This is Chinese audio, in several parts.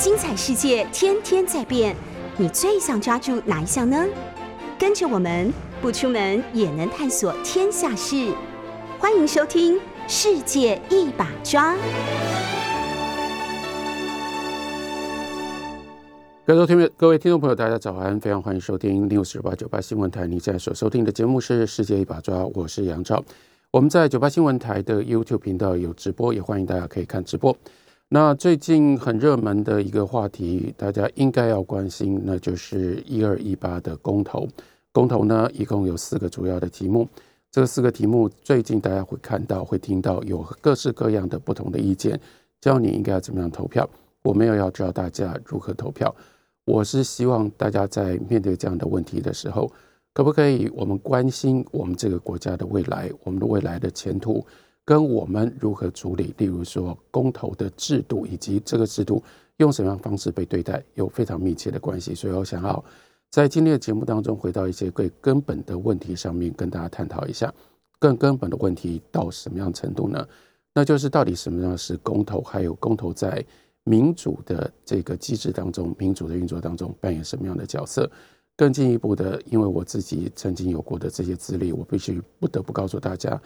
精彩世界天天在变，你最想抓住哪一项呢？跟着我们不出门也能探索天下事，欢迎收听《世界一把抓》。各位听众各位听众朋友，大家早安！非常欢迎收听六四八九八新闻台。你在所收听的节目是《世界一把抓》，我是杨超。我们在九八新闻台的 YouTube 频道有直播，也欢迎大家可以看直播。那最近很热门的一个话题，大家应该要关心，那就是一二一八的公投。公投呢，一共有四个主要的题目。这四个题目，最近大家会看到、会听到有各式各样的不同的意见，教你应该要怎么样投票。我没有要教大家如何投票，我是希望大家在面对这样的问题的时候，可不可以我们关心我们这个国家的未来，我们的未来的前途。跟我们如何处理，例如说公投的制度，以及这个制度用什么样方式被对待，有非常密切的关系。所以我想要在今天的节目当中，回到一些最根本的问题上面，跟大家探讨一下更根本的问题到什么样程度呢？那就是到底什么样是公投，还有公投在民主的这个机制当中，民主的运作当中扮演什么样的角色？更进一步的，因为我自己曾经有过的这些资历，我必须不得不告诉大家。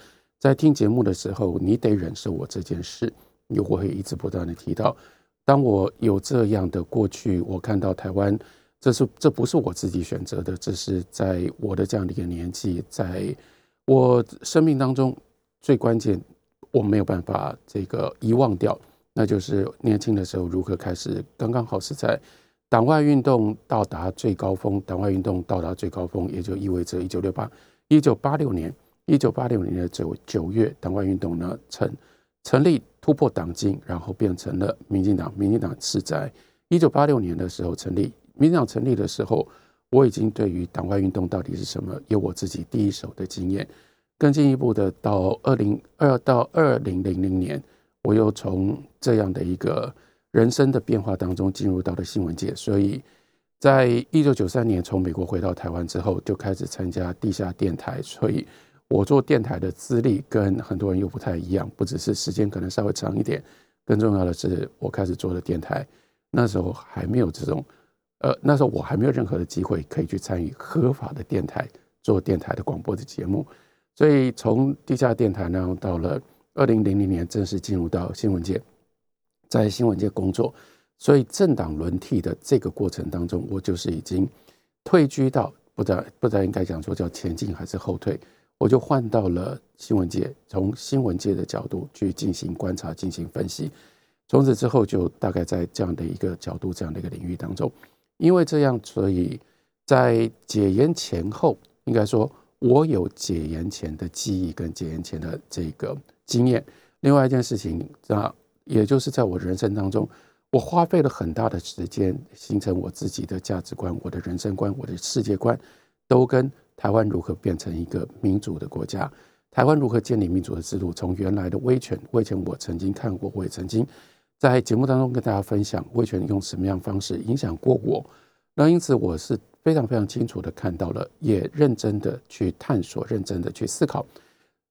在听节目的时候，你得忍受我这件事，又会一直不断的提到。当我有这样的过去，我看到台湾，这是这不是我自己选择的，这是在我的这样的一个年纪，在我生命当中最关键，我没有办法这个遗忘掉，那就是年轻的时候如何开始，刚刚好是在党外运动到达最高峰，党外运动到达最高峰，也就意味着一九六八一九八六年。一九八六年的九九月，党外运动呢成成立突破党禁，然后变成了民进党。民进党是在一九八六年的时候成立。民进党成立的时候，我已经对于党外运动到底是什么有我自己第一手的经验。更进一步的，到二零二到二零零零年，我又从这样的一个人生的变化当中进入到了新闻界。所以在一九九三年从美国回到台湾之后，就开始参加地下电台。所以我做电台的资历跟很多人又不太一样，不只是时间可能稍微长一点，更重要的是我开始做的电台，那时候还没有这种，呃，那时候我还没有任何的机会可以去参与合法的电台做电台的广播的节目，所以从地下电台呢，到了二零零零年正式进入到新闻界，在新闻界工作，所以政党轮替的这个过程当中，我就是已经退居到不知道不知道应该讲说叫前进还是后退。我就换到了新闻界，从新闻界的角度去进行观察、进行分析。从此之后，就大概在这样的一个角度、这样的一个领域当中，因为这样，所以在解严前后，应该说我有解严前的记忆跟解严前的这个经验。另外一件事情，那也就是在我人生当中，我花费了很大的时间，形成我自己的价值观、我的人生观、我的世界观，都跟。台湾如何变成一个民主的国家？台湾如何建立民主的制度？从原来的威权，威权我曾经看过，我也曾经在节目当中跟大家分享威权用什么样方式影响过我。那因此我是非常非常清楚的看到了，也认真的去探索，认真的去思考，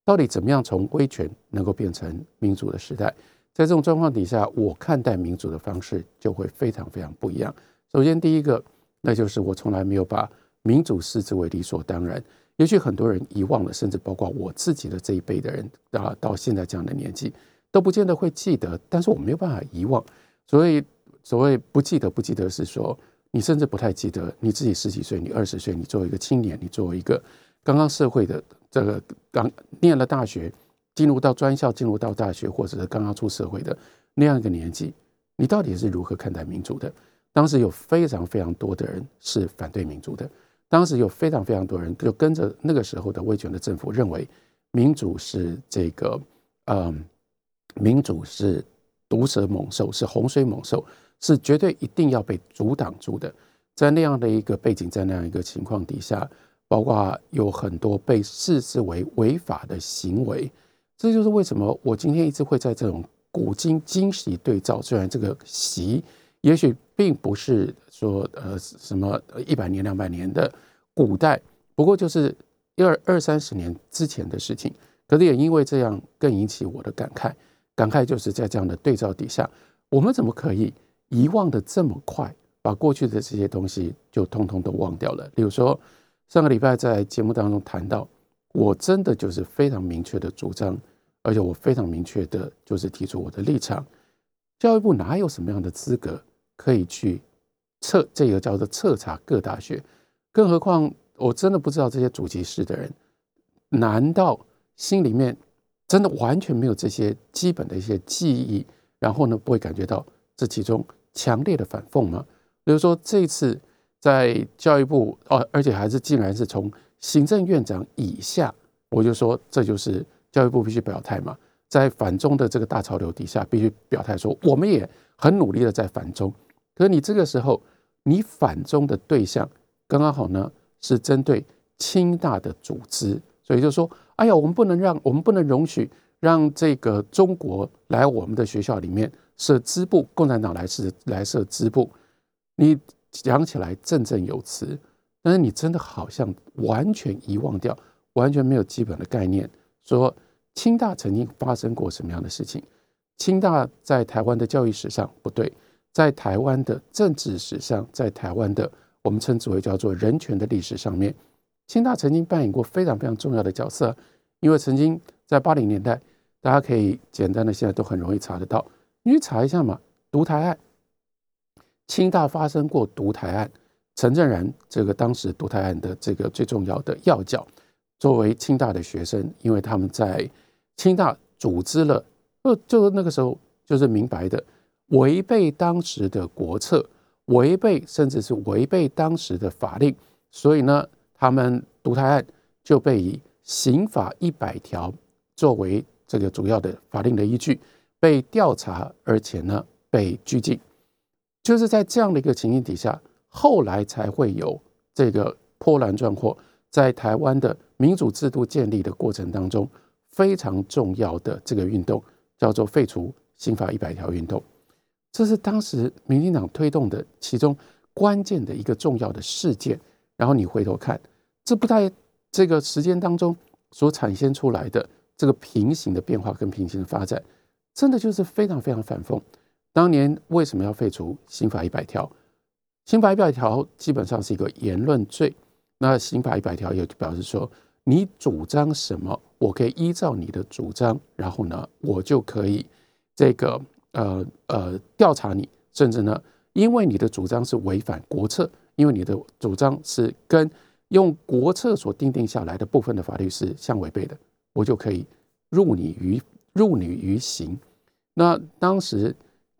到底怎么样从威权能够变成民主的时代。在这种状况底下，我看待民主的方式就会非常非常不一样。首先第一个，那就是我从来没有把。民主视之为理所当然，也许很多人遗忘了，甚至包括我自己的这一辈的人啊，到现在这样的年纪都不见得会记得。但是我没有办法遗忘，所以所谓不记得不记得是说，你甚至不太记得你自己十几岁，你二十岁，你作为一个青年，你作为一个刚刚社会的这个刚念了大学，进入到专校，进入到大学，或者是刚刚出社会的那样一个年纪，你到底是如何看待民主的？当时有非常非常多的人是反对民主的。当时有非常非常多人就跟着那个时候的威权的政府，认为民主是这个，嗯，民主是毒蛇猛兽，是洪水猛兽，是绝对一定要被阻挡住的。在那样的一个背景，在那样一个情况底下，包括有很多被视之为违法的行为，这就是为什么我今天一直会在这种古今今习对照。虽然这个习也许并不是。说呃什么一百年两百年的古代，不过就是一二二三十年之前的事情，可是也因为这样更引起我的感慨。感慨就是在这样的对照底下，我们怎么可以遗忘的这么快，把过去的这些东西就通通都忘掉了。例如说，上个礼拜在节目当中谈到，我真的就是非常明确的主张，而且我非常明确的就是提出我的立场。教育部哪有什么样的资格可以去测这个叫做彻查各大学？更何况我真的不知道这些主席室的人，难道心里面真的完全没有这些基本的一些记忆，然后呢不会感觉到这其中强烈的反讽吗？比如说这次在教育部哦，而且还是竟然是从行政院长以下，我就说这就是教育部必须表态嘛，在反中的这个大潮流底下，必须表态说我们也很努力的在反中。可是你这个时候你反中的对象。刚刚好呢，是针对清大的组织，所以就说，哎呀，我们不能让，我们不能容许让这个中国来我们的学校里面设支部，共产党来设来设支部。你讲起来振振有词，但是你真的好像完全遗忘掉，完全没有基本的概念，说清大曾经发生过什么样的事情？清大在台湾的教育史上不对，在台湾的政治史上，在台湾的。我们称之为叫做人权的历史上面，清大曾经扮演过非常非常重要的角色，因为曾经在八零年代，大家可以简单的现在都很容易查得到，你去查一下嘛，独台案，清大发生过独台案，陈正然这个当时独台案的这个最重要的要角，作为清大的学生，因为他们在清大组织了，就就那个时候就是明白的，违背当时的国策。违背甚至是违背当时的法令，所以呢，他们独台案就被以刑法一百条作为这个主要的法令的依据，被调查，而且呢被拘禁。就是在这样的一个情形底下，后来才会有这个波澜壮阔，在台湾的民主制度建立的过程当中非常重要的这个运动，叫做废除刑法一百条运动。这是当时民进党推动的其中关键的一个重要的事件。然后你回头看，这不在这个时间当中所产生出来的这个平行的变化跟平行的发展，真的就是非常非常反讽。当年为什么要废除刑法一百条？刑法一百条基本上是一个言论罪。那刑法一百条也就表示说，你主张什么，我可以依照你的主张，然后呢，我就可以这个。呃呃，调查你，甚至呢，因为你的主张是违反国策，因为你的主张是跟用国策所定定下来的部分的法律是相违背的，我就可以入你于入你于刑。那当时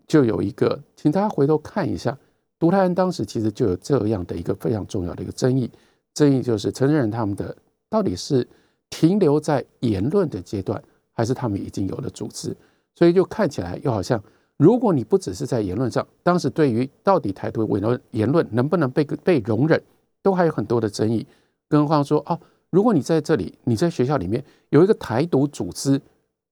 就有一个，请大家回头看一下，独台人当时其实就有这样的一个非常重要的一个争议，争议就是承认他们的到底是停留在言论的阶段，还是他们已经有了组织。所以就看起来又好像，如果你不只是在言论上，当时对于到底台独委论言论能不能被被容忍，都还有很多的争议。更何况说哦，如果你在这里，你在学校里面有一个台独组织，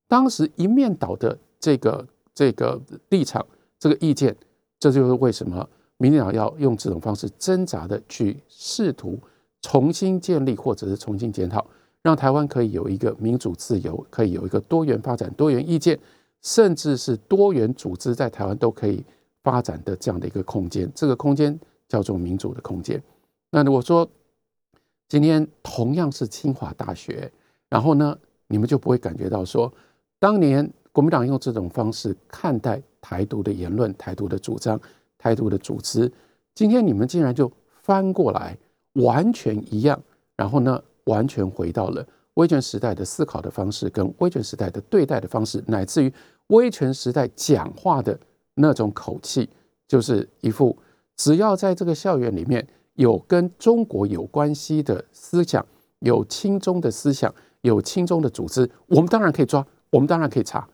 当时一面倒的这个这个立场、这个意见，这就是为什么民进党要用这种方式挣扎的去试图重新建立或者是重新检讨，让台湾可以有一个民主自由，可以有一个多元发展、多元意见。甚至是多元组织在台湾都可以发展的这样的一个空间，这个空间叫做民主的空间。那如果说今天同样是清华大学，然后呢，你们就不会感觉到说，当年国民党用这种方式看待台独的言论、台独的主张、台独的组织，今天你们竟然就翻过来完全一样，然后呢，完全回到了。威权时代的思考的方式，跟威权时代的对待的方式，乃至于威权时代讲话的那种口气，就是一副只要在这个校园里面有跟中国有关系的思想，有亲中的思想，有亲中的组织，我们当然可以抓，我们当然可以查。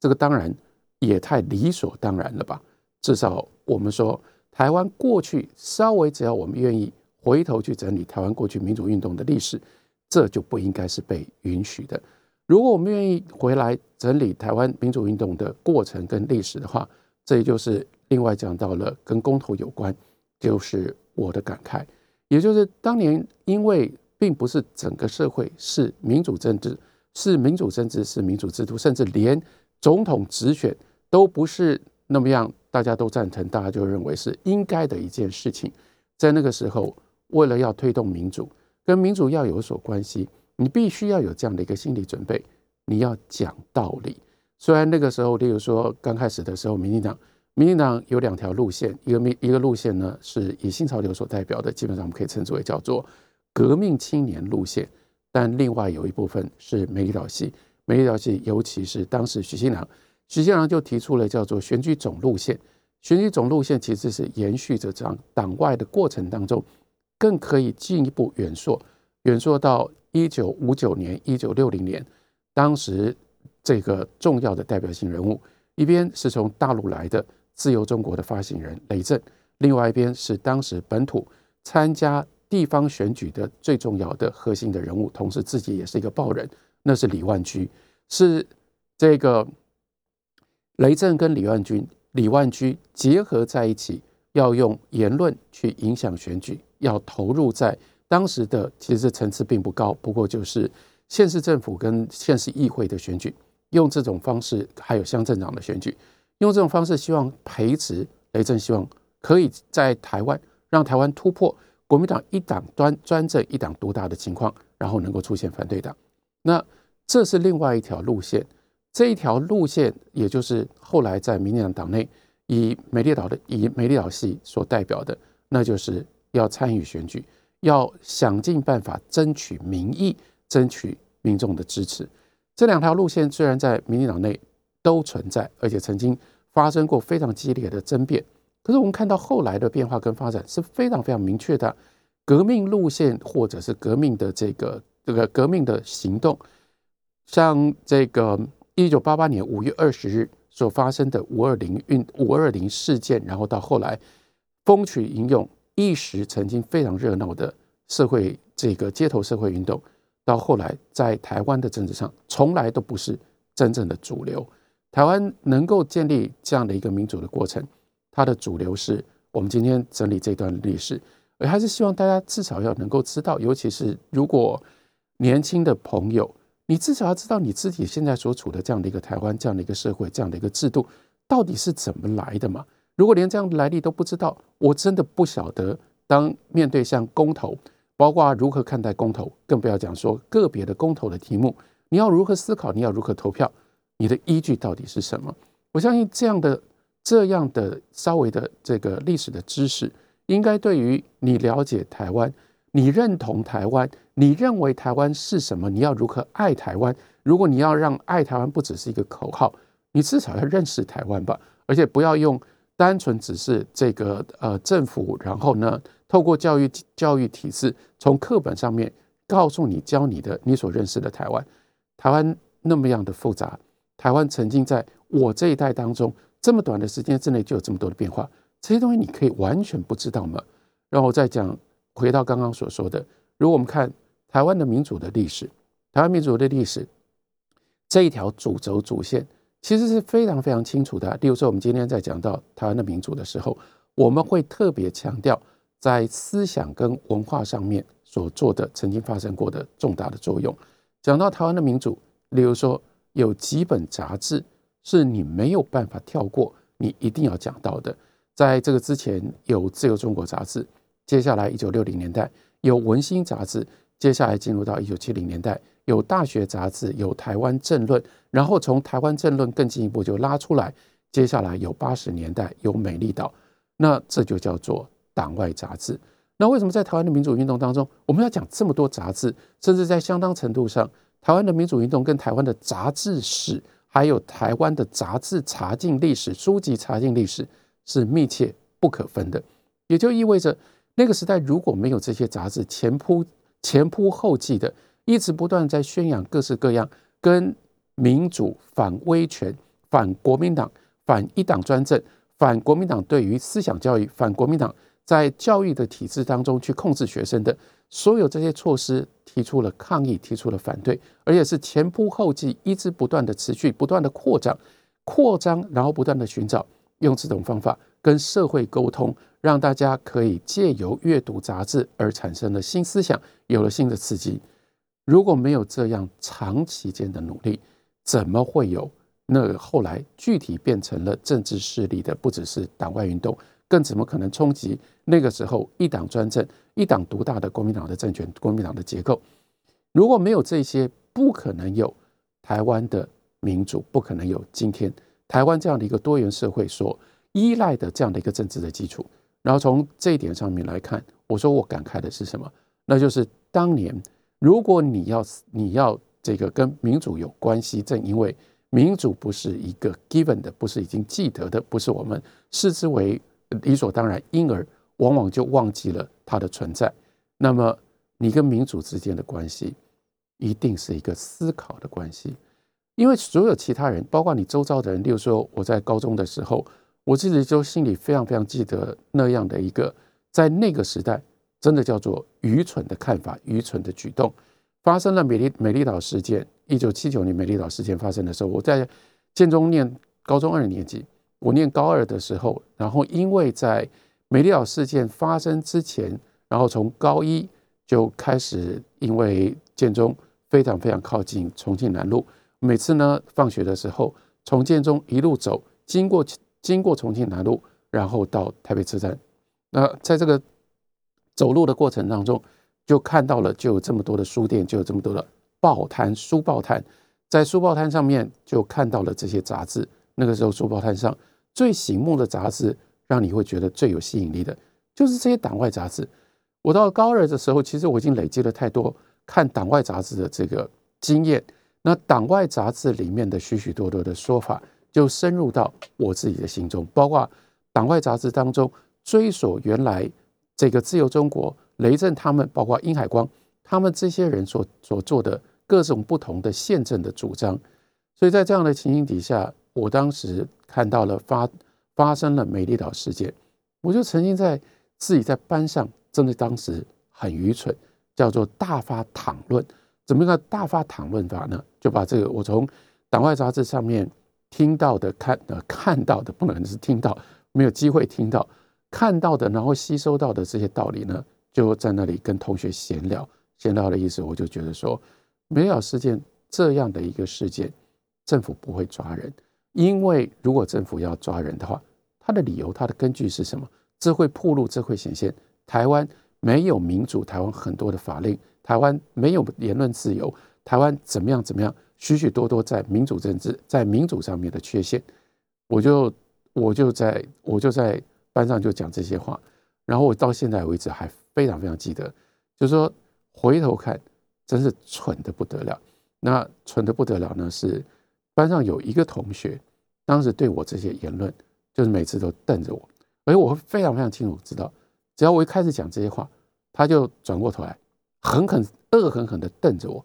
这个当然也太理所当然了吧？至少我们说，台湾过去稍微只要我们愿意回头去整理台湾过去民主运动的历史。这就不应该是被允许的。如果我们愿意回来整理台湾民主运动的过程跟历史的话，这也就是另外讲到了跟公投有关，就是我的感慨，也就是当年因为并不是整个社会是民主政治，是民主政治，是民主制度，甚至连总统直选都不是那么样。大家都赞成，大家就认为是应该的一件事情。在那个时候，为了要推动民主，跟民主要有所关系，你必须要有这样的一个心理准备，你要讲道理。虽然那个时候，例如说刚开始的时候，民进党，民进党有两条路线，一个民一个路线呢是以新潮流所代表的，基本上我们可以称之为叫做革命青年路线，但另外有一部分是美丽岛系，美丽岛系尤其是当时许信良，许信良就提出了叫做选举总路线，选举总路线其实是延续着这样党外的过程当中，更可以进一步远溯，远溯到一九五九年、一九六零年，当时。这个重要的代表性人物，一边是从大陆来的自由中国的发行人雷震，另外一边是当时本土参加地方选举的最重要的核心的人物，同时自己也是一个报人，那是李万居，是这个雷震跟李万居、李万居结合在一起，要用言论去影响选举，要投入在当时的其实层次并不高，不过就是县市政府跟县市议会的选举。用这种方式，还有乡镇长的选举，用这种方式希望培植雷震，希望可以在台湾让台湾突破国民党一党专专政、一党独大的情况，然后能够出现反对党。那这是另外一条路线，这一条路线也就是后来在民进党党内以美丽岛的以美丽岛系所代表的，那就是要参与选举，要想尽办法争取民意，争取民众的支持。这两条路线虽然在民进党内都存在，而且曾经发生过非常激烈的争辩，可是我们看到后来的变化跟发展是非常非常明确的。革命路线或者是革命的这个这个革命的行动，像这个一九八八年五月二十日所发生的五二零运五二零事件，然后到后来风起云涌，一时曾经非常热闹的社会这个街头社会运动。到后来，在台湾的政治上，从来都不是真正的主流。台湾能够建立这样的一个民主的过程，它的主流是我们今天整理这段历史。我还是希望大家至少要能够知道，尤其是如果年轻的朋友，你至少要知道你自己现在所处的这样的一个台湾、这样的一个社会、这样的一个制度，到底是怎么来的嘛？如果连这样的来历都不知道，我真的不晓得，当面对像公投。包括如何看待公投，更不要讲说个别的公投的题目，你要如何思考，你要如何投票，你的依据到底是什么？我相信这样的这样的稍微的这个历史的知识，应该对于你了解台湾，你认同台湾，你认为台湾是什么？你要如何爱台湾？如果你要让爱台湾不只是一个口号，你至少要认识台湾吧，而且不要用单纯只是这个呃政府，然后呢？透过教育教育体制，从课本上面告诉你、教你的你所认识的台湾，台湾那么样的复杂，台湾曾经在我这一代当中这么短的时间之内就有这么多的变化，这些东西你可以完全不知道吗？然后再讲回到刚刚所说的，如果我们看台湾的民主的历史，台湾民主的历史这一条主轴主线其实是非常非常清楚的。例如说，我们今天在讲到台湾的民主的时候，我们会特别强调。在思想跟文化上面所做的曾经发生过的重大的作用。讲到台湾的民主，例如说有几本杂志是你没有办法跳过，你一定要讲到的。在这个之前有自由中国杂志，接下来一九六零年代有文心杂志，接下来进入到一九七零年代有大学杂志，有台湾政论，然后从台湾政论更进一步就拉出来，接下来有八十年代有美丽岛，那这就叫做。党外杂志，那为什么在台湾的民主运动当中，我们要讲这么多杂志？甚至在相当程度上，台湾的民主运动跟台湾的杂志史，还有台湾的杂志查禁历史、书籍查禁历史是密切不可分的。也就意味着，那个时代如果没有这些杂志前仆前仆后继的，一直不断在宣扬各式各样跟民主反威权、反国民党、反一党专政、反国民党对于思想教育、反国民党。在教育的体制当中去控制学生的所有这些措施，提出了抗议，提出了反对，而且是前仆后继，一直不断的持续，不断的扩张，扩张，然后不断的寻找用这种方法跟社会沟通，让大家可以借由阅读杂志而产生了新思想，有了新的刺激。如果没有这样长期间的努力，怎么会有那后来具体变成了政治势力的，不只是党外运动，更怎么可能冲击那个时候一党专政、一党独大的国民党的政权、国民党的结构？如果没有这些，不可能有台湾的民主，不可能有今天台湾这样的一个多元社会所依赖的这样的一个政治的基础。然后从这一点上面来看，我说我感慨的是什么？那就是当年如果你要你要这个跟民主有关系，正因为民主不是一个 given 的，不是已经记得的，不是我们视之为理所当然，因而往往就忘记了它的存在。那么你跟民主之间的关系？一定是一个思考的关系，因为所有其他人，包括你周遭的人，例如说我在高中的时候，我自己就心里非常非常记得那样的一个，在那个时代真的叫做愚蠢的看法、愚蠢的举动，发生了美丽美丽岛事件。一九七九年美丽岛事件发生的时候，我在建中念高中二年级，我念高二的时候，然后因为在美丽岛事件发生之前，然后从高一就开始因为建中。非常非常靠近重庆南路，每次呢放学的时候，从建中一路走，经过经过重庆南路，然后到台北车站。那在这个走路的过程当中，就看到了就有这么多的书店，就有这么多的报摊、书报摊。在书报摊上面就看到了这些杂志。那个时候书报摊上最醒目的杂志，让你会觉得最有吸引力的，就是这些党外杂志。我到高二的时候，其实我已经累积了太多。看党外杂志的这个经验，那党外杂志里面的许许多多的说法，就深入到我自己的心中。包括党外杂志当中追索原来这个自由中国雷震他们，包括殷海光他们这些人所所做的各种不同的宪政的主张。所以在这样的情形底下，我当时看到了发发生了美丽岛事件，我就曾经在自己在班上，真的当时很愚蠢。叫做大发讨论，怎么个大发讨论法呢？就把这个我从党外杂志上面听到的、看呃看到的，不能是听到，没有机会听到，看到的，然后吸收到的这些道理呢，就在那里跟同学闲聊。闲聊的意思，我就觉得说，美好事件这样的一个事件，政府不会抓人，因为如果政府要抓人的话，他的理由、他的根据是什么？这会铺路，这会显现台湾。没有民主，台湾很多的法令，台湾没有言论自由，台湾怎么样怎么样，许许多多在民主政治在民主上面的缺陷，我就我就在我就在班上就讲这些话，然后我到现在为止还非常非常记得，就是说回头看真是蠢的不得了，那蠢的不得了呢是班上有一个同学，当时对我这些言论就是每次都瞪着我，而且我会非常非常清楚知道。只要我一开始讲这些话，他就转过头来，狠狠、恶狠狠地瞪着我，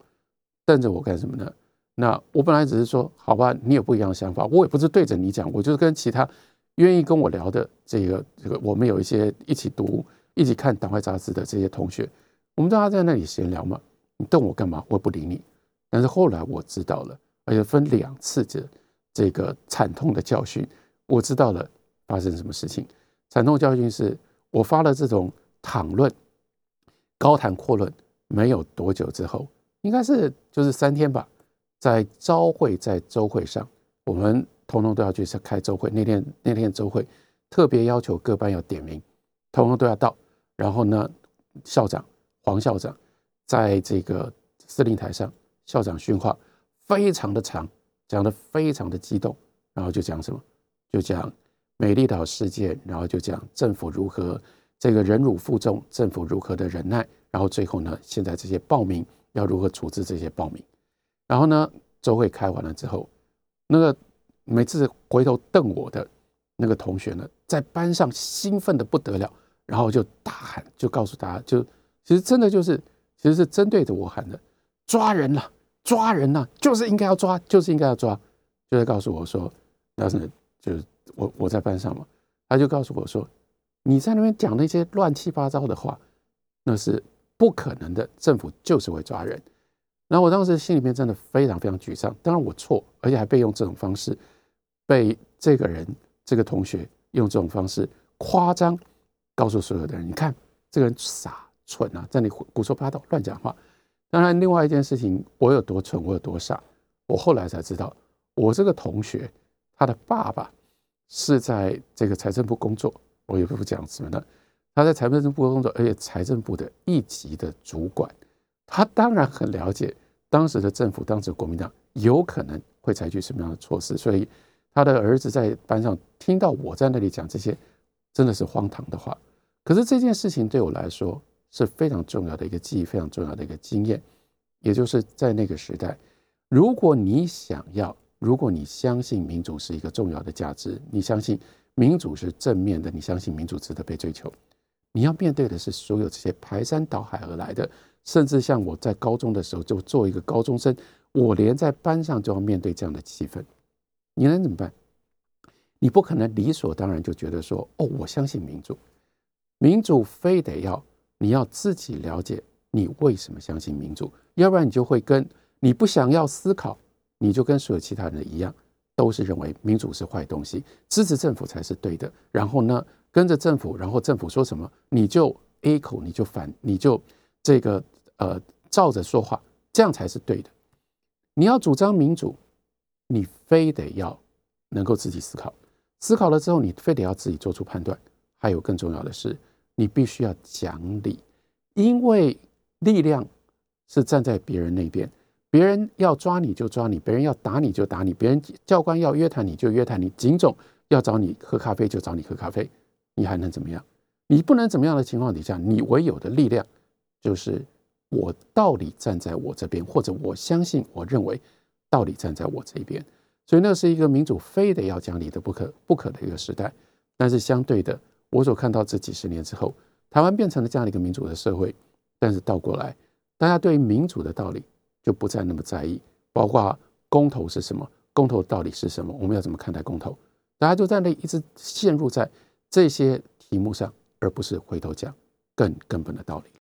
瞪着我干什么呢？那我本来只是说，好吧，你有不一样的想法，我也不是对着你讲，我就是跟其他愿意跟我聊的这个这个，我们有一些一起读、一起看党外杂志的这些同学，我们大家在那里闲聊嘛。你瞪我干嘛？我不理你。但是后来我知道了，而且分两次的这个惨痛的教训，我知道了发生什么事情。惨痛教训是。我发了这种谈论、高谈阔论，没有多久之后，应该是就是三天吧，在朝会，在周会上，我们通通都要去开周会。那天那天周会特别要求各班要点名，通通都要到。然后呢，校长黄校长在这个司令台上，校长训话非常的长，讲的非常的激动，然后就讲什么，就讲。美丽岛事件，然后就讲政府如何这个忍辱负重，政府如何的忍耐，然后最后呢，现在这些报名要如何处置这些报名，然后呢，周会开完了之后，那个每次回头瞪我的那个同学呢，在班上兴奋的不得了，然后就大喊，就告诉大家，就其实真的就是其实是针对着我喊的，抓人了，抓人了，就是应该要抓，就是应该要抓，就在告诉我说，那是就是。我我在班上嘛，他就告诉我说：“你在那边讲那些乱七八糟的话，那是不可能的。政府就是会抓人。”然后我当时心里面真的非常非常沮丧。当然我错，而且还被用这种方式，被这个人这个同学用这种方式夸张，告诉所有的人：“你看这个人傻蠢啊，在那里胡说八道、乱讲话。”当然，另外一件事情，我有多蠢，我有多傻，我后来才知道，我这个同学他的爸爸是在这个财政部工作，我也不讲什么呢，他在财政部工作，而且财政部的一级的主管，他当然很了解当时的政府，当时的国民党有可能会采取什么样的措施，所以他的儿子在班上听到我在那里讲这些，真的是荒唐的话。可是这件事情对我来说是非常重要的一个记忆，非常重要的一个经验，也就是在那个时代，如果你想要，如果你相信民主是一个重要的价值，你相信民主是正面的，你相信民主值得被追求，你要面对的是所有这些排山倒海而来的，甚至像我在高中的时候就做一个高中生，我连在班上就要面对这样的气氛，你能怎么办？你不可能理所当然就觉得说，哦，我相信民主。民主非得要你要自己了解你为什么相信民主，要不然你就会跟你不想要思考，你就跟所有其他人一样，都是认为民主是坏东西，支持政府才是对的。然后呢，跟着政府，然后政府说什么你就 A 口，你就反，你就这个呃照着说话，这样才是对的。你要主张民主，你非得要能够自己思考，思考了之后，你非得要自己做出判断。还有更重要的是。你必须要讲理，因为力量是站在别人那边，别人要抓你就抓你，别人要打你就打你，别人教官要约谈你就约谈你，警总要找你喝咖啡就找你喝咖啡，你还能怎么样？你不能怎么样的情况底下，你唯有的力量就是我道理站在我这边，或者我相信我认为道理站在我这边，所以那是一个民主非得要讲理的不可不可的一个时代，但是相对的。我所看到这几十年之后，台湾变成了这样的一个民主的社会，但是倒过来，大家对于民主的道理就不再那么在意，包括公投是什么，公投的道理是什么，我们要怎么看待公投，大家就在那一直陷入在这些题目上，而不是回头讲更根本的道理。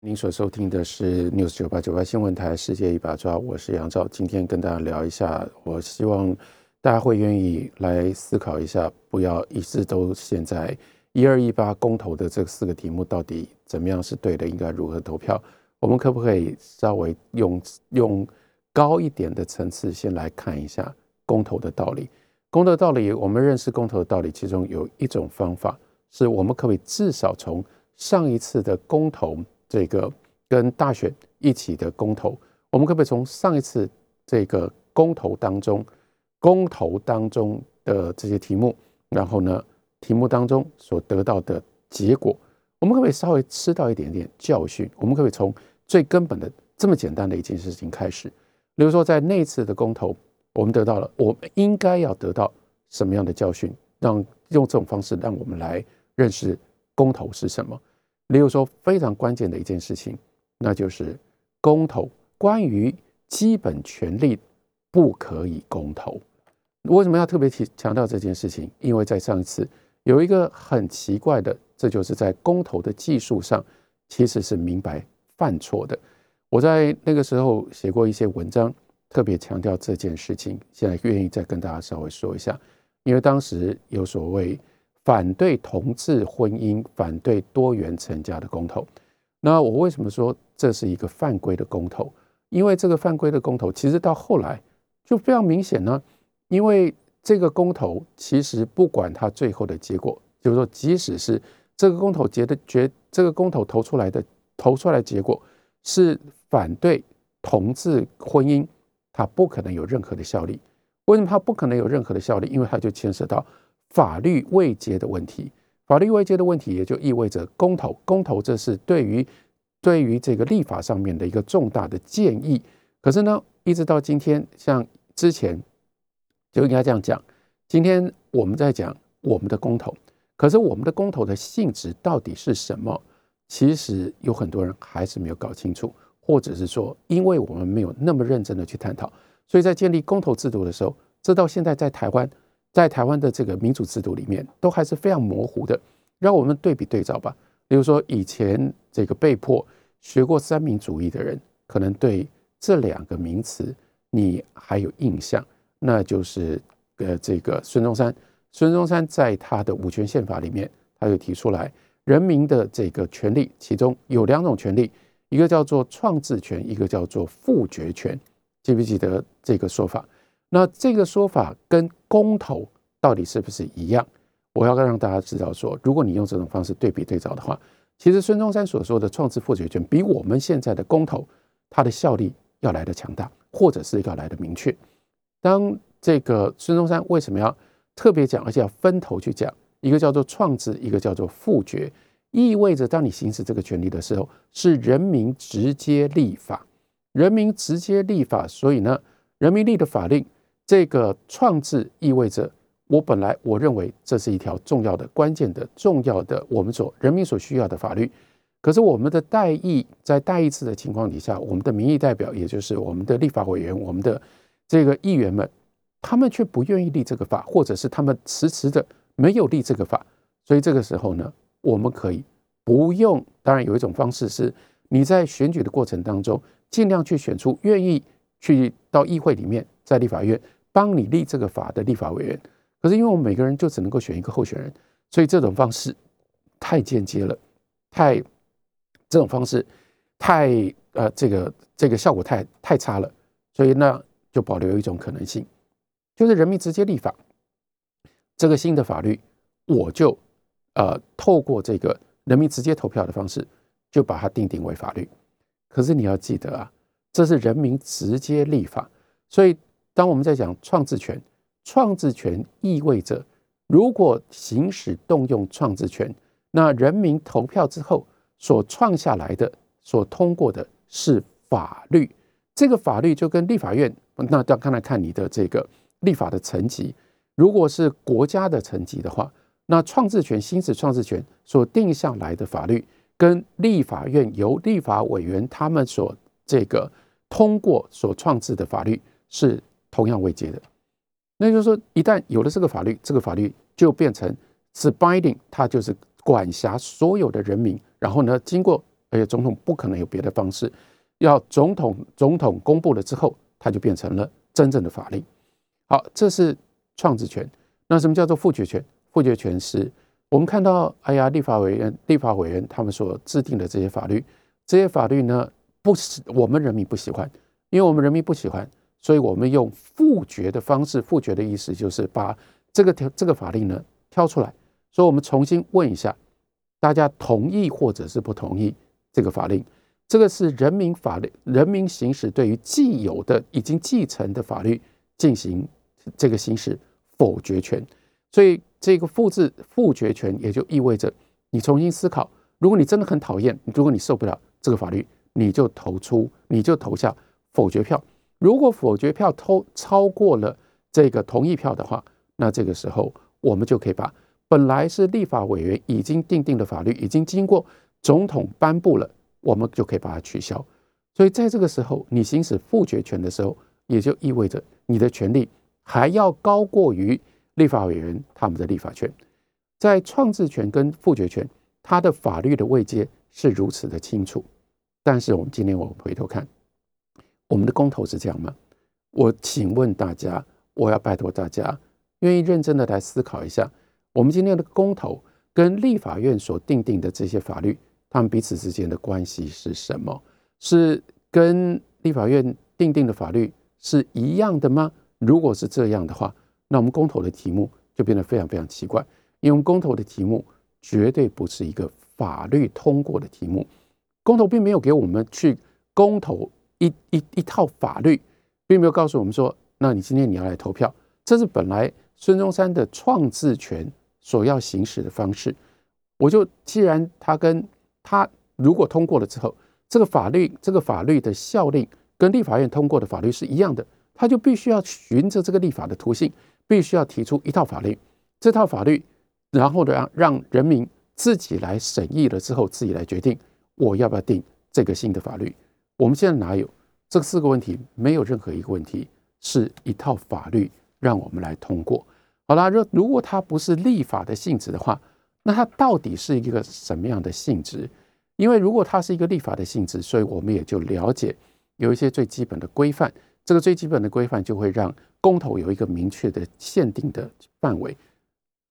您所收听的是 News 九八九八新闻台世界一把抓，我是杨照，今天跟大家聊一下，我希望大家会愿意来思考一下，不要一直都陷在。一二一八公投的这四个题目到底怎么样是对的？应该如何投票？我们可不可以稍微用用高一点的层次先来看一下公投的道理？公投的道理，我们认识公投的道理，其中有一种方法是我们可以至少从上一次的公投这个跟大选一起的公投，我们可不可以从上一次这个公投当中公投当中的这些题目，然后呢？题目当中所得到的结果，我们可不可以稍微吃到一点点教训？我们可不可以从最根本的这么简单的一件事情开始？比如说，在那次的公投，我们得到了，我们应该要得到什么样的教训？让用这种方式让我们来认识公投是什么？例如说，非常关键的一件事情，那就是公投关于基本权利不可以公投。为什么要特别提强调这件事情？因为在上一次。有一个很奇怪的，这就是在公投的技术上，其实是明白犯错的。我在那个时候写过一些文章，特别强调这件事情。现在愿意再跟大家稍微说一下，因为当时有所谓反对同志婚姻、反对多元成家的公投。那我为什么说这是一个犯规的公投？因为这个犯规的公投，其实到后来就非常明显呢，因为。这个公投其实不管它最后的结果，就是说，即使是这个公投结的决，这个公投投出来的投出来结果是反对同志婚姻，它不可能有任何的效力。为什么它不可能有任何的效力？因为它就牵涉到法律未结的问题。法律未结的问题，也就意味着公投，公投这是对于对于这个立法上面的一个重大的建议。可是呢，一直到今天，像之前。就应该这样讲。今天我们在讲我们的公投，可是我们的公投的性质到底是什么？其实有很多人还是没有搞清楚，或者是说，因为我们没有那么认真的去探讨，所以在建立公投制度的时候，这到现在在台湾，在台湾的这个民主制度里面，都还是非常模糊的。让我们对比对照吧。比如说，以前这个被迫学过三民主义的人，可能对这两个名词你还有印象。那就是呃，这个孙中山，孙中山在他的五权宪法里面，他就提出来，人民的这个权利，其中有两种权利，一个叫做创制权，一个叫做复决权，记不记得这个说法？那这个说法跟公投到底是不是一样？我要让大家知道说，如果你用这种方式对比对照的话，其实孙中山所说的创制复决权比我们现在的公投它的效力要来的强大，或者是要来的明确。当这个孙中山为什么要特别讲，而且要分头去讲？一个叫做创制，一个叫做复决，意味着当你行使这个权利的时候，是人民直接立法，人民直接立法，所以呢，人民立的法令，这个创制意味着我本来我认为这是一条重要的、关键的、重要的我们所人民所需要的法律，可是我们的代议在代议制的情况底下，我们的民意代表，也就是我们的立法委员，我们的这个议员们，他们却不愿意立这个法，或者是他们迟迟的。没有立这个法，所以这个时候呢，我们可以不用。当然，有一种方式是你在选举的过程当中，尽量去选出愿意去到议会里面，在立法院帮你立这个法的立法委员。可是，因为我们每个人就只能够选一个候选人，所以这种方式太间接了，太这种方式太呃，这个这个效果太太差了。所以呢，就保留一种可能性，就是人民直接立法。这个新的法律，我就呃透过这个人民直接投票的方式，就把它定定为法律。可是你要记得啊，这是人民直接立法，所以当我们在讲创制权，创制权意味着，如果行使动用创制权，那人民投票之后所创下来的、所通过的是法律。这个法律就跟立法院，那要看来看你的这个立法的层级。如果是国家的层级的话，那创制权、行使创制权所定下来的法律，跟立法院由立法委员他们所这个通过所创制的法律是同样位阶的。那就是说，一旦有了这个法律，这个法律就变成是 binding，它就是管辖所有的人民。然后呢，经过而且总统不可能有别的方式，要总统总统公布了之后，它就变成了真正的法律。好，这是。创制权，那什么叫做复决权？复决权是我们看到，哎呀，立法委员、立法委员他们所制定的这些法律，这些法律呢，不是我们人民不喜欢，因为我们人民不喜欢，所以我们用复决的方式。复决的意思就是把这个条这个法令呢挑出来，所以我们重新问一下，大家同意或者是不同意这个法令？这个是人民法律，人民行使对于既有的、已经继承的法律进行这个行使。否决权，所以这个复制复决权也就意味着你重新思考。如果你真的很讨厌，如果你受不了这个法律，你就投出，你就投下否决票。如果否决票偷超过了这个同意票的话，那这个时候我们就可以把本来是立法委员已经定定的法律，已经经过总统颁布了，我们就可以把它取消。所以在这个时候，你行使复决权的时候，也就意味着你的权利。还要高过于立法委员他们的立法权，在创制权跟复决权，它的法律的位阶是如此的清楚。但是我们今天我们回头看，我们的公投是这样吗？我请问大家，我要拜托大家，愿意认真的来思考一下，我们今天的公投跟立法院所定定的这些法律，他们彼此之间的关系是什么？是跟立法院定定的法律是一样的吗？如果是这样的话，那我们公投的题目就变得非常非常奇怪，因为我们公投的题目绝对不是一个法律通过的题目，公投并没有给我们去公投一一一套法律，并没有告诉我们说，那你今天你要来投票，这是本来孙中山的创制权所要行使的方式。我就既然他跟他如果通过了之后，这个法律这个法律的效力跟立法院通过的法律是一样的。他就必须要循着这个立法的途径，必须要提出一套法律，这套法律，然后呢让让人民自己来审议了之后，自己来决定我要不要定这个新的法律。我们现在哪有这四个问题？没有任何一个问题是一套法律让我们来通过。好啦，如如果它不是立法的性质的话，那它到底是一个什么样的性质？因为如果它是一个立法的性质，所以我们也就了解有一些最基本的规范。这个最基本的规范就会让公投有一个明确的限定的范围。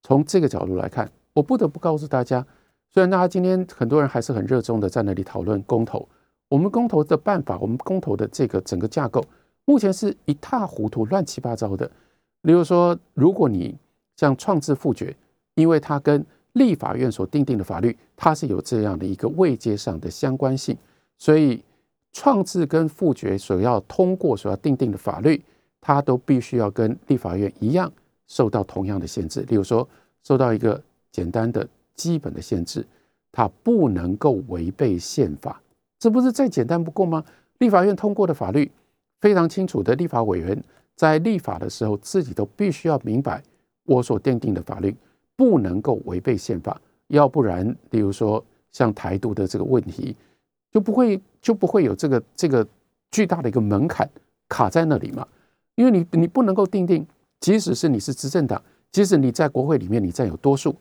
从这个角度来看，我不得不告诉大家，虽然大家今天很多人还是很热衷的在那里讨论公投，我们公投的办法，我们公投的这个整个架构，目前是一塌糊涂、乱七八糟的。例如说，如果你像创制复决，因为它跟立法院所定定的法律，它是有这样的一个位阶上的相关性，所以创制跟复决所要通过、所要定定的法律，它都必须要跟立法院一样受到同样的限制。例如说，受到一个简单的基本的限制，它不能够违背宪法，这不是再简单不过吗？立法院通过的法律非常清楚的，立法委员在立法的时候，自己都必须要明白，我所奠定的法律不能够违背宪法，要不然，例如说像台独的这个问题，就不会就不会有这个这个巨大的一个门槛卡在那里嘛。因为你你不能够定定，即使是你是执政党，即使你在国会里面你占有多数，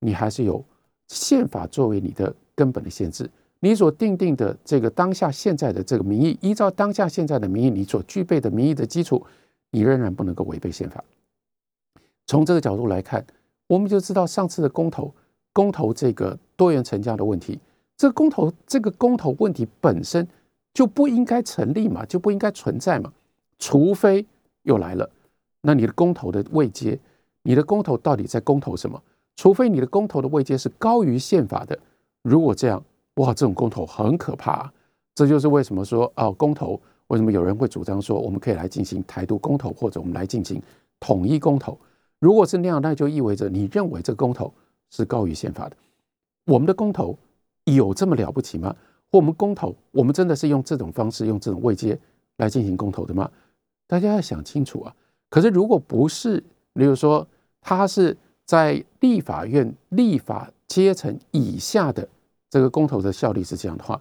你还是有宪法作为你的根本的限制。你所定定的这个当下现在的这个民意，依照当下现在的民意，你所具备的民意的基础，你仍然不能够违背宪法。从这个角度来看，我们就知道上次的公投，公投这个多元成家的问题，这个公投这个公投问题本身就不应该成立嘛，就不应该存在嘛。除非又来了，那你的公投的位阶，你的公投到底在公投什么？除非你的公投的位阶是高于宪法的，如果这样。哇，这种公投很可怕，这就是为什么说哦，公投为什么有人会主张说我们可以来进行台独公投，或者我们来进行统一公投？如果是那样，那就意味着你认为这个公投是高于宪法的。我们的公投有这么了不起吗？或我们公投，我们真的是用这种方式、用这种位阶来进行公投的吗？大家要想清楚啊！可是如果不是，例如说他是在立法院立法阶层以下的。这个公投的效力是这样的话，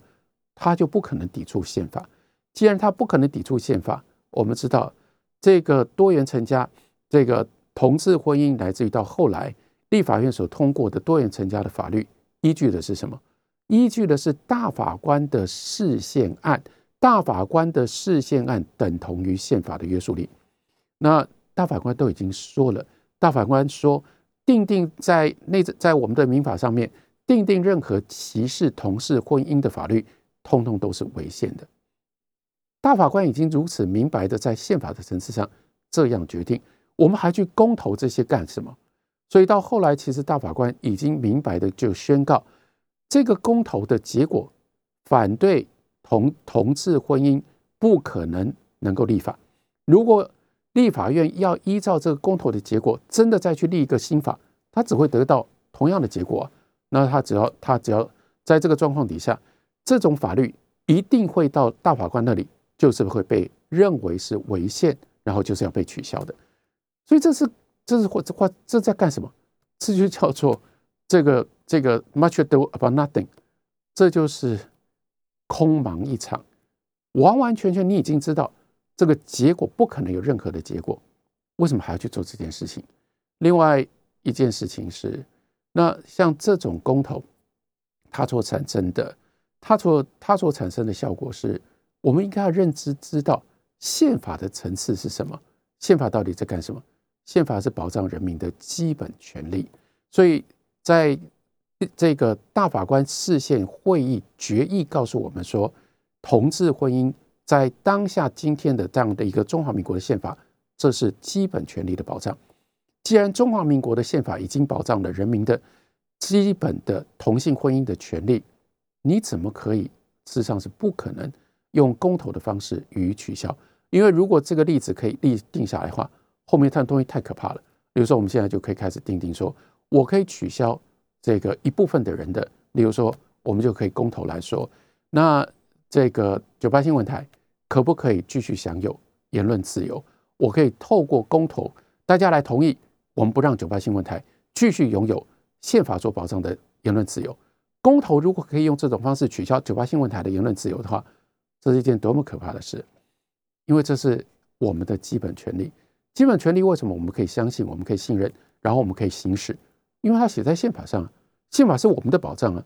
他就不可能抵触宪法。既然他不可能抵触宪法，我们知道这个多元成家、这个同志婚姻，来自于到后来立法院所通过的多元成家的法律，依据的是什么？依据的是大法官的释宪案。大法官的释宪案等同于宪法的约束力。那大法官都已经说了，大法官说，定定在内在我们的民法上面。定定任何歧视同事婚姻的法律，通通都是违宪的。大法官已经如此明白的在宪法的层次上这样决定，我们还去公投这些干什么？所以到后来，其实大法官已经明白的就宣告，这个公投的结果，反对同同志婚姻不可能能够立法。如果立法院要依照这个公投的结果，真的再去立一个新法，他只会得到同样的结果。那他只要他只要在这个状况底下，这种法律一定会到大法官那里，就是会被认为是违宪，然后就是要被取消的。所以这是这是或这或这在干什么？这就叫做这个这个 much ado about nothing，这就是空忙一场，完完全全你已经知道这个结果不可能有任何的结果，为什么还要去做这件事情？另外一件事情是。那像这种公投，它所产生的，它所它所产生的效果是，我们应该要认知知道宪法的层次是什么，宪法到底在干什么？宪法是保障人民的基本权利，所以在这个大法官视线会议决议告诉我们说，同志婚姻在当下今天的这样的一个中华民国的宪法，这是基本权利的保障。既然中华民国的宪法已经保障了人民的基本的同性婚姻的权利，你怎么可以事实上是不可能用公投的方式予以取消？因为如果这个例子可以立定下来的话，后面它的东西太可怕了。比如说，我们现在就可以开始定定说，我可以取消这个一部分的人的，例如说，我们就可以公投来说，那这个九八新闻台可不可以继续享有言论自由？我可以透过公投，大家来同意。我们不让九八新闻台继续拥有宪法所保障的言论自由。公投如果可以用这种方式取消九八新闻台的言论自由的话，这是一件多么可怕的事！因为这是我们的基本权利。基本权利为什么我们可以相信、我们可以信任，然后我们可以行使？因为它写在宪法上，宪法是我们的保障啊。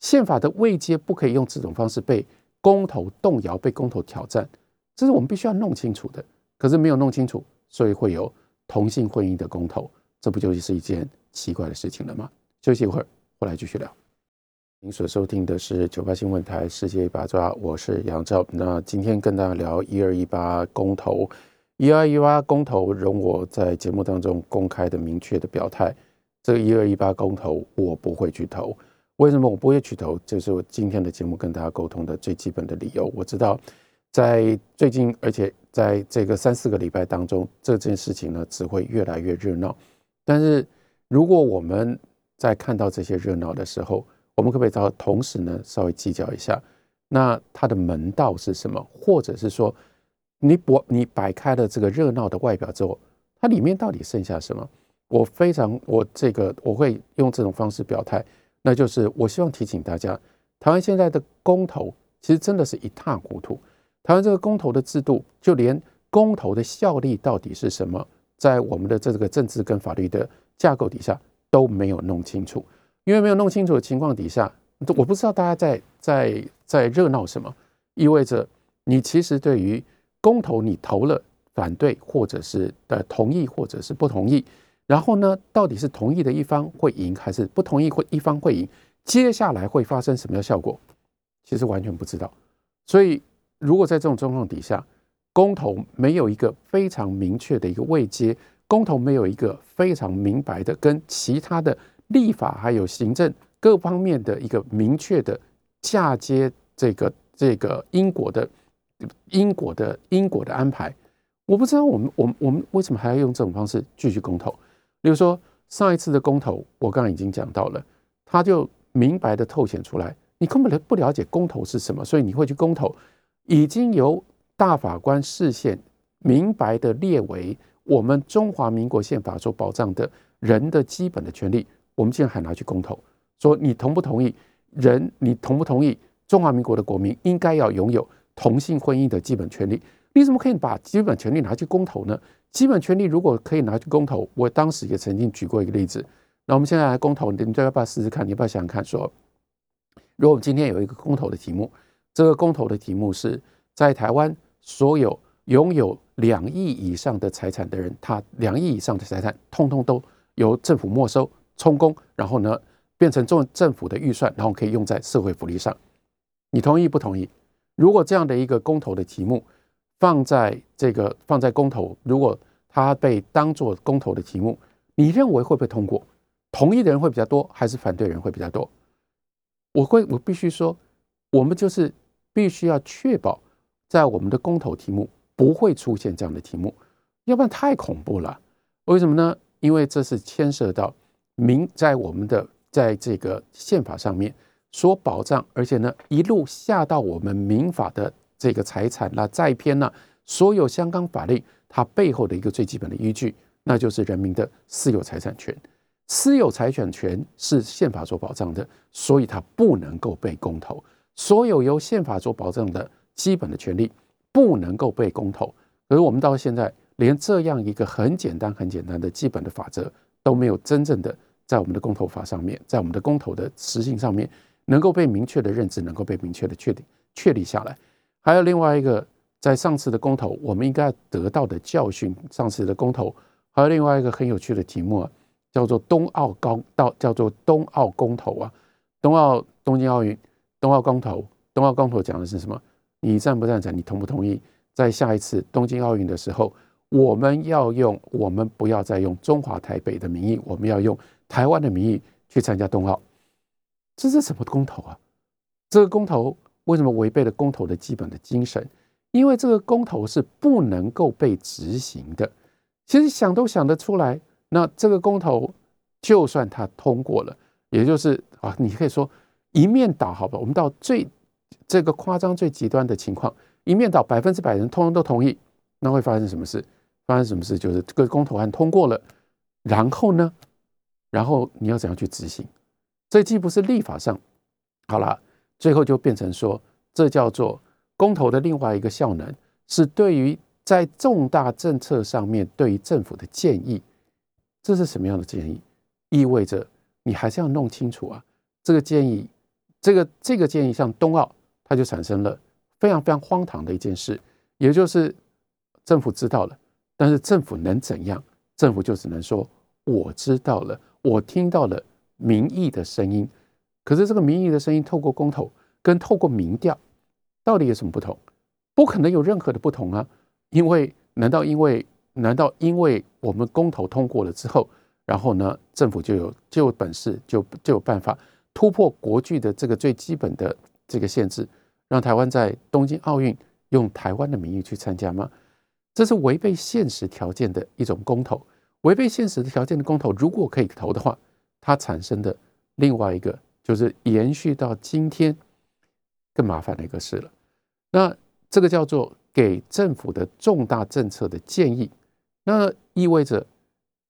宪法的位阶不可以用这种方式被公投动摇、被公投挑战，这是我们必须要弄清楚的。可是没有弄清楚，所以会有。同性婚姻的公投，这不就是一件奇怪的事情了吗？休息一会儿，回来继续聊。您所收听的是九八新闻台《世界一把抓》，我是杨照。那今天跟大家聊一二一八公投，一二一八公投，容我在节目当中公开的、明确的表态：这个一二一八公投，我不会去投。为什么我不会去投？这是我今天的节目跟大家沟通的最基本的理由。我知道，在最近，而且在这个三四个礼拜当中，这件事情呢，只会越来越热闹。但是，如果我们在看到这些热闹的时候，我们可不可以找同时呢，稍微计较一下，那它的门道是什么？或者是说，你摆你摆开了这个热闹的外表之后，它里面到底剩下什么？我非常我这个我会用这种方式表态，那就是我希望提醒大家，台湾现在的公投其实真的是一塌糊涂。台湾这个公投的制度，就连公投的效力到底是什么，在我们的这个政治跟法律的架构底下都没有弄清楚。因为没有弄清楚的情况底下，我不知道大家在在在热闹什么，意味着你其实对于公投你投了反对或者是的同意或者是不同意，然后呢，到底是同意的一方会赢还是不同意会一方会赢，接下来会发生什么样效果，其实完全不知道。所以如果在这种状况底下，公投没有一个非常明确的一个位阶，公投没有一个非常明白的跟其他的。立法还有行政各方面的一个明确的嫁接，这个这个因果的因果的因果的安排，我不知道我们我们我们为什么还要用这种方式继续公投？比如说上一次的公投，我刚刚已经讲到了，他就明白的透显出来，你根本不了解公投是什么，所以你会去公投，已经由大法官视线明白的列为我们中华民国宪法所保障的人的基本的权利。我们竟然还拿去公投，说你同不同意？人，你同不同意？中华民国的国民应该要拥有同性婚姻的基本权利。你怎么可以把基本权利拿去公投呢？基本权利如果可以拿去公投，我当时也曾经举过一个例子。那我们现在来公投，你就要不要试试看？你要不要想想看？说，如果我们今天有一个公投的题目，这个公投的题目是在台湾所有拥有两亿以上的财产的人，他两亿以上的财产，通通都由政府没收。充公，然后呢，变成政政府的预算，然后可以用在社会福利上。你同意不同意？如果这样的一个公投的题目放在这个放在公投，如果它被当做公投的题目，你认为会不会通过？同意的人会比较多，还是反对人会比较多？我会，我必须说，我们就是必须要确保在我们的公投题目不会出现这样的题目，要不然太恐怖了。为什么呢？因为这是牵涉到。民在我们的在这个宪法上面所保障，而且呢一路下到我们民法的这个财产啦、债篇呐，所有相关法律，它背后的一个最基本的依据，那就是人民的私有财产权。私有财产权是宪法所保障的，所以它不能够被公投。所有由宪法所保证的基本的权利不能够被公投。可是我们到现在连这样一个很简单、很简单的基本的法则。都没有真正的在我们的公投法上面，在我们的公投的实行上面，能够被明确的认知，能够被明确的确定确立下来。还有另外一个，在上次的公投，我们应该得到的教训。上次的公投还有另外一个很有趣的题目啊，叫做冬奥高到叫做冬奥公投啊，冬奥东京奥运冬奥公投，冬奥公投讲的是什么？你赞不赞成？你同不同意？在下一次东京奥运的时候。我们要用，我们不要再用中华台北的名义，我们要用台湾的名义去参加冬奥。这是什么公投啊？这个公投为什么违背了公投的基本的精神？因为这个公投是不能够被执行的。其实想都想得出来，那这个公投就算它通过了，也就是啊，你可以说一面倒，好吧？我们到最这个夸张、最极端的情况，一面倒，百分之百人通通都同意，那会发生什么事？发生什么事？就是这个公投案通过了，然后呢？然后你要怎样去执行？这既不是立法上好了，最后就变成说，这叫做公投的另外一个效能，是对于在重大政策上面对于政府的建议。这是什么样的建议？意味着你还是要弄清楚啊。这个建议，这个这个建议，像冬奥，它就产生了非常非常荒唐的一件事，也就是政府知道了。但是政府能怎样？政府就只能说我知道了，我听到了民意的声音。可是这个民意的声音透过公投跟透过民调到底有什么不同？不可能有任何的不同啊！因为难道因为难道因为我们公投通过了之后，然后呢，政府就有就有本事就就有办法突破国际的这个最基本的这个限制，让台湾在东京奥运用台湾的名义去参加吗？这是违背现实条件的一种公投。违背现实的条件的公投，如果可以投的话，它产生的另外一个就是延续到今天更麻烦的一个事了。那这个叫做给政府的重大政策的建议，那意味着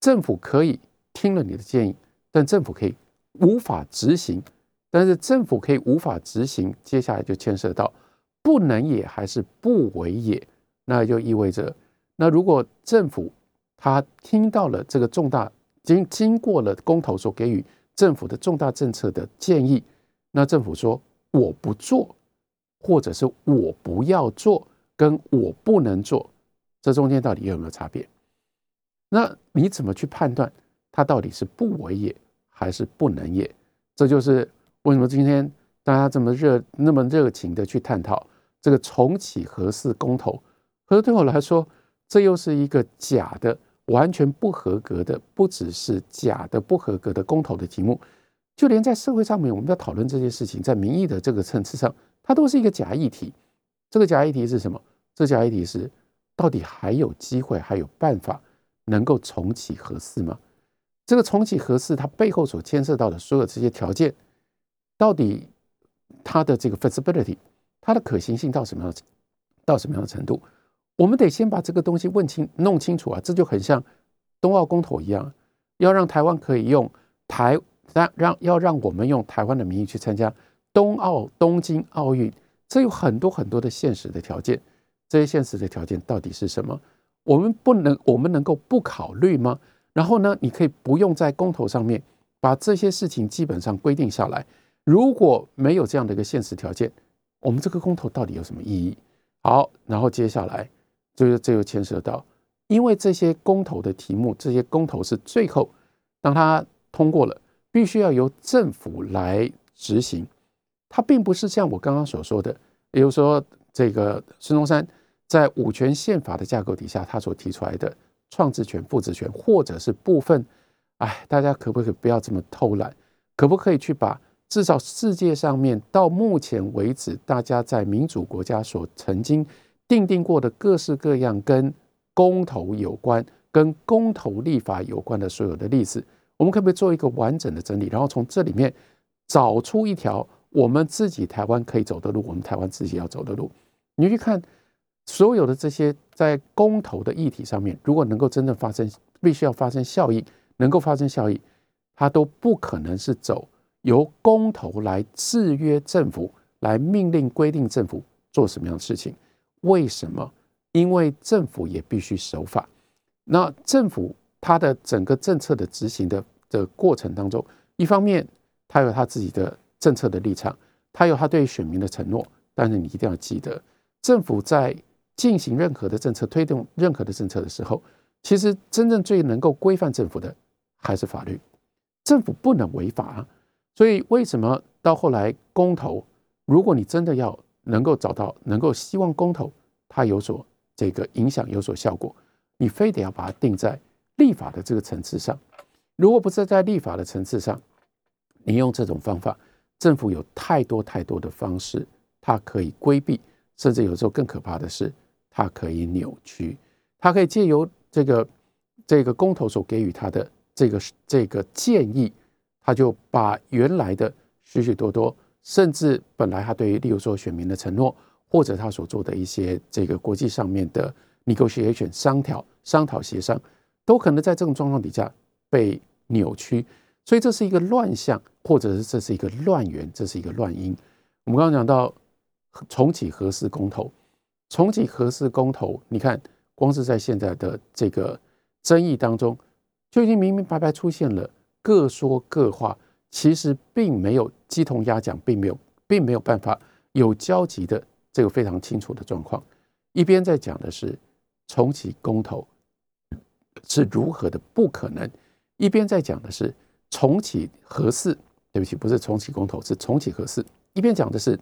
政府可以听了你的建议，但政府可以无法执行。但是政府可以无法执行，接下来就牵涉到不能也还是不为也，那就意味着，那如果政府他听到了这个重大经经过了公投所给予政府的重大政策的建议，那政府说我不做，或者是我不要做，跟我不能做，这中间到底有没有差别？那你怎么去判断他到底是不为也还是不能也？这就是。为什么今天大家这么热、那么热情的去探讨这个重启核四公投？可是对我来说，这又是一个假的、完全不合格的，不只是假的、不合格的公投的题目。就连在社会上面，我们在讨论这些事情，在民意的这个层次上，它都是一个假议题。这个假议题是什么？这假议题是：到底还有机会、还有办法能够重启核四吗？这个重启核四，它背后所牵涉到的所有这些条件。到底它的这个 feasibility，它的可行性到什么样的到什么样的程度？我们得先把这个东西问清、弄清楚啊！这就很像冬奥公投一样，要让台湾可以用台让让要让我们用台湾的名义去参加冬奥东京奥运，这有很多很多的现实的条件。这些现实的条件到底是什么？我们不能，我们能够不考虑吗？然后呢，你可以不用在公投上面把这些事情基本上规定下来。如果没有这样的一个现实条件，我们这个公投到底有什么意义？好，然后接下来就是这又牵涉到，因为这些公投的题目，这些公投是最后当它通过了，必须要由政府来执行。它并不是像我刚刚所说的，比如说这个孙中山在五权宪法的架构底下，他所提出来的创制权、复制权，或者是部分，哎，大家可不可以不要这么偷懒？可不可以去把？至少世界上面到目前为止，大家在民主国家所曾经定定过的各式各样跟公投有关、跟公投立法有关的所有的例子，我们可不可以做一个完整的整理，然后从这里面找出一条我们自己台湾可以走的路，我们台湾自己要走的路？你去看所有的这些在公投的议题上面，如果能够真正发生，必须要发生效益，能够发生效益，它都不可能是走。由公投来制约政府，来命令规定政府做什么样的事情？为什么？因为政府也必须守法。那政府它的整个政策的执行的的过程当中，一方面它有它自己的政策的立场，它有它对选民的承诺。但是你一定要记得，政府在进行任何的政策、推动任何的政策的时候，其实真正最能够规范政府的还是法律。政府不能违法啊。所以，为什么到后来公投，如果你真的要能够找到能够希望公投它有所这个影响、有所效果，你非得要把它定在立法的这个层次上。如果不是在立法的层次上，你用这种方法，政府有太多太多的方式，它可以规避，甚至有时候更可怕的是，它可以扭曲，它可以借由这个这个公投所给予他的这个这个建议。他就把原来的许许多多，甚至本来他对于，例如说选民的承诺，或者他所做的一些这个国际上面的 negotiation 商讨、商讨协商，都可能在这种状况底下被扭曲。所以这是一个乱象，或者是这是一个乱源，这是一个乱因。我们刚刚讲到重启核四公投，重启核四公投，你看光是在现在的这个争议当中，就已经明明白白出现了。各说各话，其实并没有鸡同鸭讲，并没有，并没有办法有交集的这个非常清楚的状况。一边在讲的是重启公投是如何的不可能，一边在讲的是重启核四对不起，不是重启公投，是重启核四。一边讲的是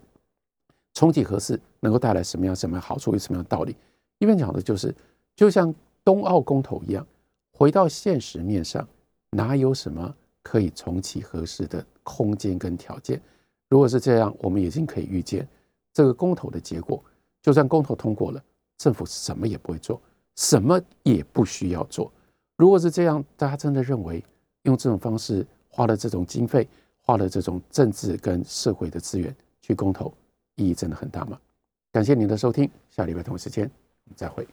重启核四能够带来什么样什么样好处，有什么样的道理；一边讲的就是就像冬奥公投一样，回到现实面上，哪有什么可以重启核四的空间跟条件？如果是这样，我们已经可以预见这个公投的结果。就算公投通过了，政府什么也不会做，什么也不需要做。如果是这样，大家真的认为用这种方式花了这种经费，花了这种政治跟社会的资源去公投，意义真的很大吗？感谢您的收听，下礼拜同一时间再会。